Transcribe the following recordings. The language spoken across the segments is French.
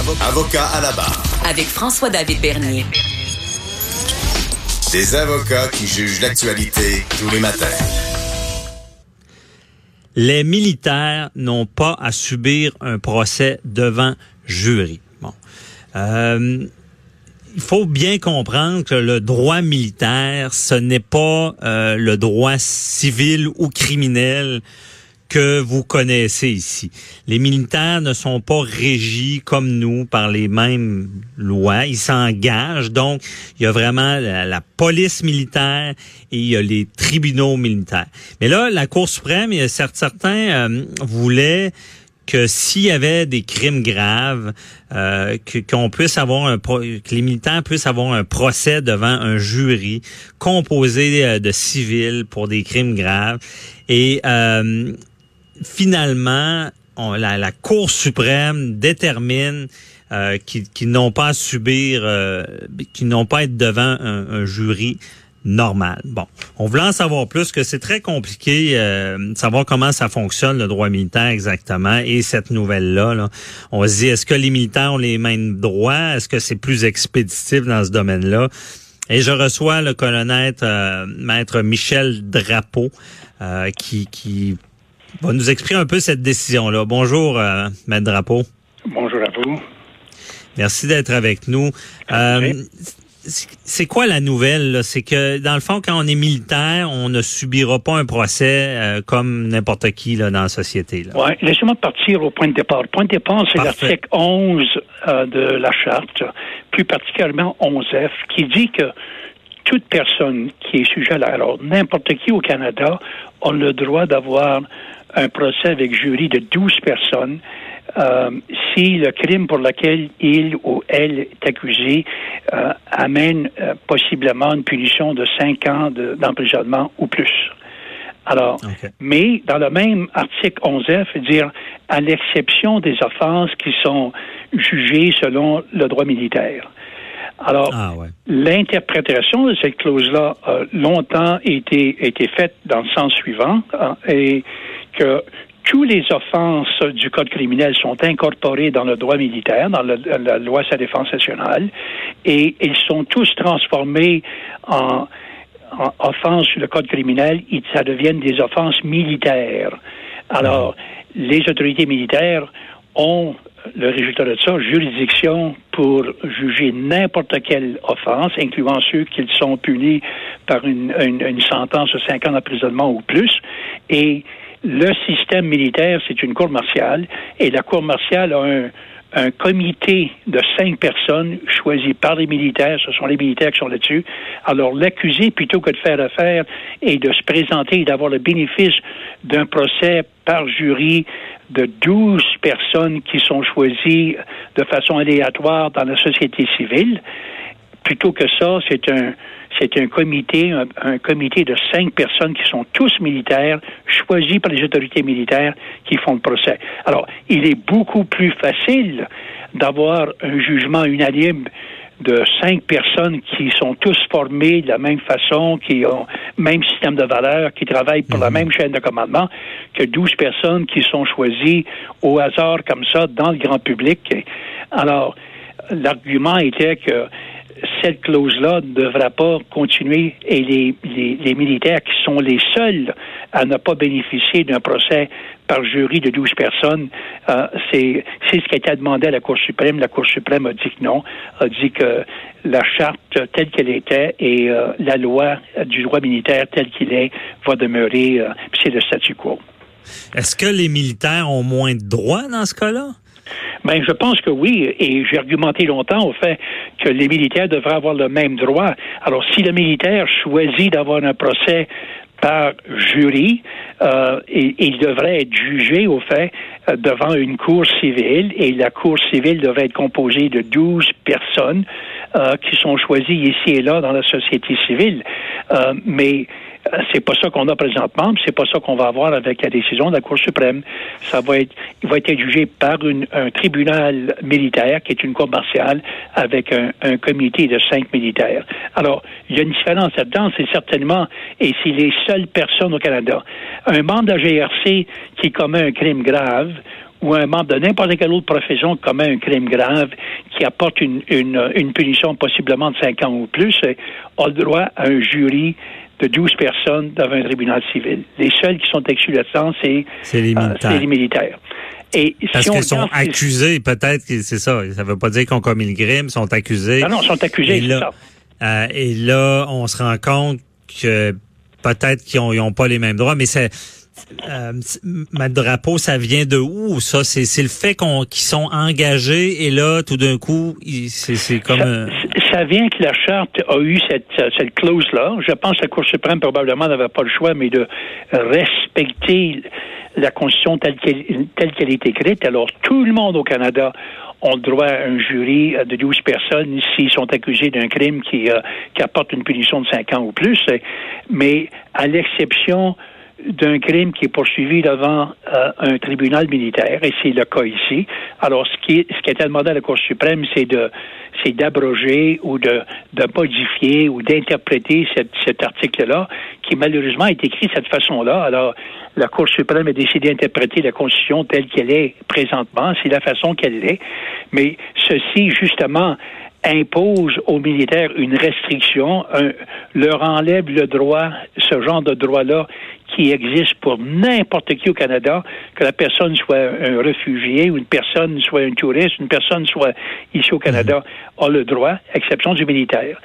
Avocat à la barre. Avec François-David Bernier. Des avocats qui jugent l'actualité tous les matins. Les militaires n'ont pas à subir un procès devant jury. Bon. Euh, il faut bien comprendre que le droit militaire, ce n'est pas euh, le droit civil ou criminel que vous connaissez ici. Les militaires ne sont pas régis comme nous par les mêmes lois. Ils s'engagent. Donc, il y a vraiment la, police militaire et il y a les tribunaux militaires. Mais là, la Cour suprême, il y a certains euh, voulaient que s'il y avait des crimes graves, euh, qu'on puisse avoir un que les militaires puissent avoir un procès devant un jury composé euh, de civils pour des crimes graves. Et euh, finalement, la, Cour suprême détermine euh, qu'ils n'ont pas à subir, euh, qu'ils n'ont pas à être devant un, jury normal. Bon, on voulait en savoir plus, que c'est très compliqué euh, de savoir comment ça fonctionne, le droit militaire exactement, et cette nouvelle-là. Là, on se dit, est-ce que les militaires ont les mêmes droits? Est-ce que c'est plus expéditif dans ce domaine-là? Et je reçois le colonel euh, maître Michel Drapeau, qui, qui va nous exprimer un peu cette décision-là. Bonjour, euh, Maître Drapeau. Bonjour à vous. Merci d'être avec nous. Euh, c'est quoi la nouvelle? C'est que, dans le fond, quand on est militaire, on ne subira pas un procès euh, comme n'importe qui là, dans la société. Oui, laissez-moi partir au point de départ. Le point de départ, c'est l'article 11 euh, de la Charte, plus particulièrement 11F, qui dit que toute personne qui est sujet à la... Alors, n'importe qui au Canada a le droit d'avoir un procès avec jury de 12 personnes euh, si le crime pour lequel il ou elle est accusé euh, amène euh, possiblement une punition de 5 ans d'emprisonnement ou plus. Alors, mais dans le même article 11F, dire à l'exception des offenses qui sont jugées selon le droit militaire. Alors, ah, l'interprétation de cette clause-là a longtemps été, été faite dans le sens suivant, hein, et que tous les offenses du Code criminel sont incorporées dans le droit militaire, dans la loi sur la défense nationale, et ils sont tous transformés en, offenses sur le Code criminel, et ça deviennent des offenses militaires. Alors, les autorités militaires ont le résultat de ça, juridiction pour juger n'importe quelle offense, incluant ceux qui sont punis par une, une sentence de cinq ans d'emprisonnement ou plus. Et le système militaire, c'est une cour martiale, et la cour martiale a un, un comité de cinq personnes choisies par les militaires, ce sont les militaires qui sont là-dessus. Alors l'accusé, plutôt que de faire affaire et de se présenter et d'avoir le bénéfice d'un procès par jury de douze personnes qui sont choisies de façon aléatoire dans la société civile, plutôt que ça, c'est un c'est un comité, un, comité de cinq personnes qui sont tous militaires, choisis par les autorités militaires qui font le procès. Alors, il est beaucoup plus facile d'avoir un jugement unanime de cinq personnes qui sont tous formées de la même façon, qui ont le même système de valeurs, qui travaillent pour la mhm. même chaîne de commandement, que douze personnes qui sont choisies au hasard comme ça dans le grand public. Alors, l'argument était que cette clause-là ne devra pas continuer et les, militaires qui sont les seuls à ne pas bénéficier d'un procès par jury de 12 personnes, euh, c'est ce qui a été demandé à la Cour suprême. La Cour suprême a dit que non, a dit que la charte telle qu'elle était et euh, la loi du droit militaire tel qu'il est va demeurer, euh, c'est le statu quo. Est-ce que les militaires ont moins de droits dans ce cas-là? Ben, je pense que oui, et j'ai argumenté longtemps au fait que les militaires devraient avoir le même droit. Alors, si le militaire choisit d'avoir un procès par jury, euh, il devrait être jugé au fait euh, devant une cour civile et la cour civile devrait être composée de 12 personnes euh, qui sont choisies ici et là dans la société civile. Mais c'est pas ça qu'on a présentement, c'est pas ça qu'on va avoir avec la décision de la Cour suprême. Ça va être, il va être jugé par un tribunal militaire qui est une cour martiale avec un, comité de cinq militaires. Alors, il y a une différence là-dedans, c'est certainement, et c'est les seules personnes au Canada. Un membre de la GRC qui commet un crime grave ou un membre de n'importe quelle autre profession commet un crime grave qui apporte une, une, une punition possiblement de 5 ans ou plus, a le droit à un jury de 12 personnes devant un tribunal civil. Les seuls qui sont exclus là-dedans, c'est les, euh, les militaires. Et Parce qu'ils sont accusés, peut-être que c'est ça. Ça ne veut pas dire qu'on commis le crime, ils sont accusés. Non, non, ils sont accusés, c'est ça. Euh, et là, on se rend compte que peut-être qu'ils n'ont pas les mêmes droits, mais c'est euh, ma drapeau, ça vient de où? Ça C'est le fait qu'on qu'ils sont engagés et là, tout d'un coup, c'est comme. Ça, ça, vient que la charte a eu cette, cette clause là. Je pense que la Cour suprême probablement n'avait pas le choix, mais de respecter la Constitution telle qu'elle telle qu'elle est écrite. Alors tout le monde au Canada ont le droit à un jury de 12 personnes s'ils sont accusés d'un crime qui, euh, qui apporte une punition de 5 ans ou plus. Mais à l'exception d'un crime qui est poursuivi devant euh, un tribunal militaire, et c'est le cas ici. Alors, ce qui, ce qui a été demandé à la Cour suprême, c'est de c'est d'abroger ou de, de modifier ou d'interpréter cet article-là, qui malheureusement est écrit de cette façon-là. Alors, la Cour suprême a décidé d'interpréter la Constitution telle qu'elle est présentement. C'est la façon qu'elle est. Mais ceci, justement, impose aux militaires une restriction, leur enlève le droit, ce genre de droit-là qui existe pour n'importe qui au Canada, que la personne soit un réfugié ou une personne soit un touriste, une personne soit ici au Canada, mhm. a le droit, exception du militaire.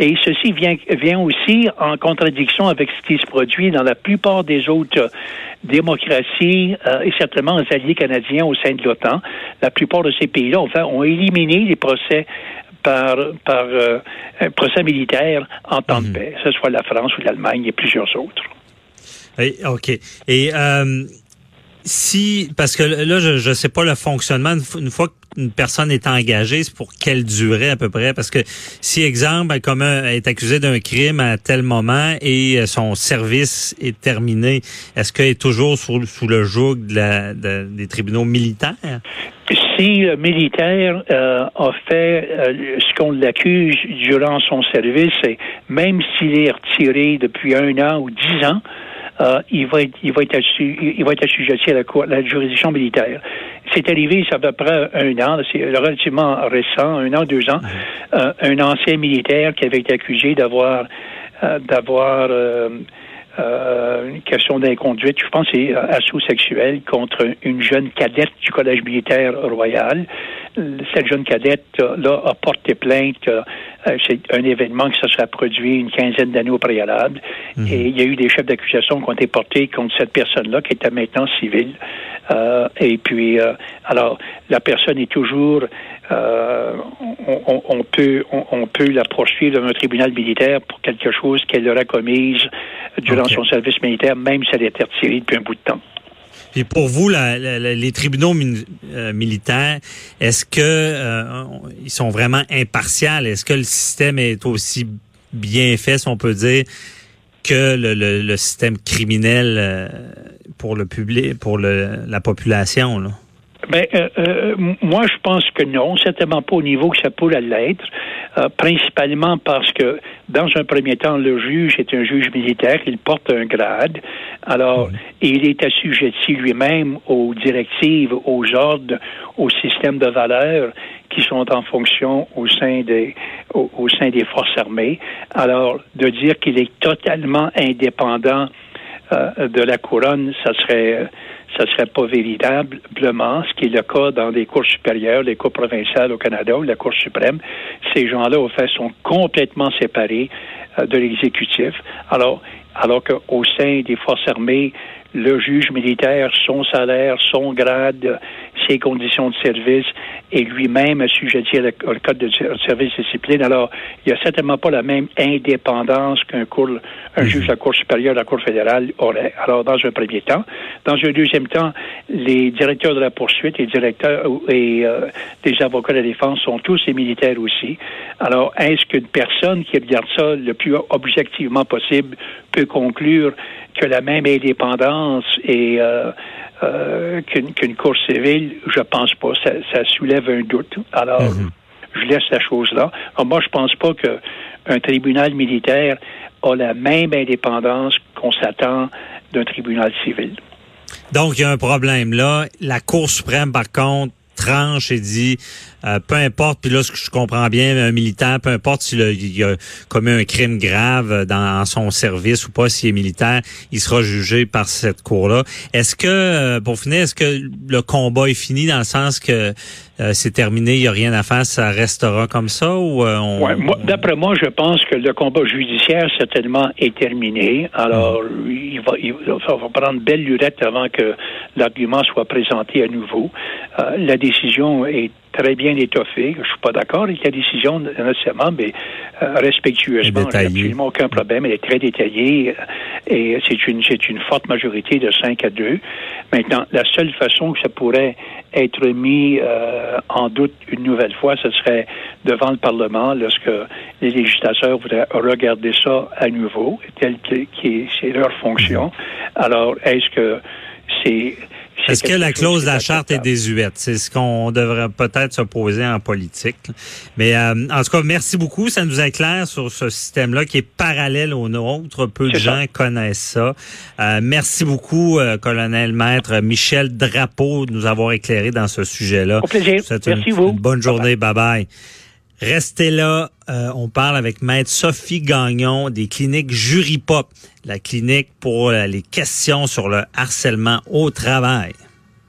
Et ceci vient, vient aussi en contradiction avec ce qui se produit dans la plupart des autres démocraties euh, et certainement les alliés canadiens au sein de l'OTAN. La plupart de ces pays-là ont, ont éliminé les procès par, par euh, un procès militaire en temps de mhm. paix, que ce soit la France ou l'Allemagne et plusieurs autres. OK. Et euh, si, parce que là, je ne sais pas le fonctionnement, une fois qu'une personne est engagée, c'est pour quelle durée à peu près? Parce que si, exemple, comme est accusé d'un crime à tel moment et euh, son service est terminé, est-ce qu'il est toujours sous, sous le joug de la, des tribunaux militaires? Si le militaire euh, a fait euh, ce qu'on l'accuse durant son service, et même s'il est retiré depuis un an ou dix ans, euh, il va être, il va être, il va être assujetti à la, cour, la juridiction militaire. C'est arrivé, ça fait à peu près un an, c'est relativement récent, un an, deux ans, euh, un ancien militaire qui avait été accusé d'avoir, euh, d'avoir euh, une question d'inconduite, je pense, c'est assaut sexuel contre une jeune cadette du Collège militaire royal. Cette jeune cadette-là a porté plainte. Euh, c'est un événement qui se serait produit une quinzaine d'années au préalable. Mhm. Et il y a eu des chefs d'accusation qui ont été portés contre cette personne-là, qui était maintenant civile. Euh, et puis, euh, alors, la personne est toujours, euh, on, on, peut, on, peut la poursuivre dans un tribunal militaire pour quelque chose qu'elle aurait commise durant son service militaire, même si elle était retirée depuis un bout de temps. Puis pour vous, la, les tribunaux militaires, est-ce que ils sont vraiment impartials? Est-ce que le système est aussi bien fait, si on peut dire, que le, le, système criminel euh, pour le public, pour le, la population. Là? Ben, euh, euh, moi, je pense que non, certainement pas au niveau que ça pourrait l'être, principalement parce que, dans un premier temps, le juge est un juge militaire, il porte un grade, alors il est assujetti lui-même aux directives, aux ordres, au système de valeurs qui sont en fonction au sein des au, sein des forces armées. Alors de dire qu'il est totalement indépendant euh, de la couronne, ça serait ça serait pas véritablement ce qui est le cas dans les cours supérieures, les cours provinciales au Canada ou la Cour suprême. Ces gens-là, au fait, sont complètement séparés euh, de l'exécutif. Alors, alors qu'au sein des forces armées, le juge militaire, son salaire, son grade, ses conditions de service et lui-même assujetti au code de service discipline. Alors, il n'y a certainement pas la même indépendance qu'un un mhm. juge de la Cour supérieure de la Cour fédérale aurait. Alors, dans un premier temps. Dans un deuxième temps, les directeurs de la poursuite et directeurs et euh, des avocats de la défense sont tous des militaires aussi. Alors, est-ce qu'une personne qui regarde ça le plus objectivement possible peut conclure que la même indépendance et euh, euh, qu'une cour civile, je pense pas. Ça, ça soulève un doute. Alors, mhm. je laisse la chose là. moi, je pense pas qu'un tribunal militaire a la même indépendance qu'on s'attend d'un tribunal civil. Donc, il y a un problème là. La Cour suprême, par contre, tranche et dit euh, peu importe, puis là ce que je comprends bien, un militaire, peu importe s'il a, commis un crime grave dans son service ou pas, s'il est militaire, il sera jugé par cette cour-là. Est-ce que, euh, pour finir, est-ce que le combat est fini dans le sens que euh, c'est terminé, il n'y a rien à faire, ça restera comme ça ou ouais, D'après moi, je pense que le combat judiciaire certainement est terminé. Alors, hmm. il, va, il va prendre belle lurette avant que l'argument soit présenté à nouveau. la décision est très bien étoffé. Je suis pas d'accord avec la décision nécessairement, mais euh, respectueusement, il n'y a absolument aucun problème. Elle est très détaillée euh, et c'est une c'est une forte majorité de 5 à 2. Maintenant, la seule façon que ça pourrait être mis euh, en doute une nouvelle fois, ce serait devant le Parlement lorsque les législateurs voudraient regarder ça à nouveau, tel que c'est leur fonction. Alors, est-ce que c'est est-ce que la clause de la charte est désuète? C'est ce qu'on devrait peut-être se poser en politique. Mais euh, en tout cas, merci beaucoup. Ça nous éclaire sur ce système-là qui est parallèle au nôtre. Peu de gens connaissent ça. Euh, merci beaucoup, euh, colonel maître Michel Drapeau, de nous avoir éclairé dans ce sujet-là. Au plaisir. Merci vous. bonne journée. Bye-bye. Restez là, on parle avec maître Sophie Gagnon des cliniques Jury Pop, la clinique pour les questions sur le harcèlement au travail.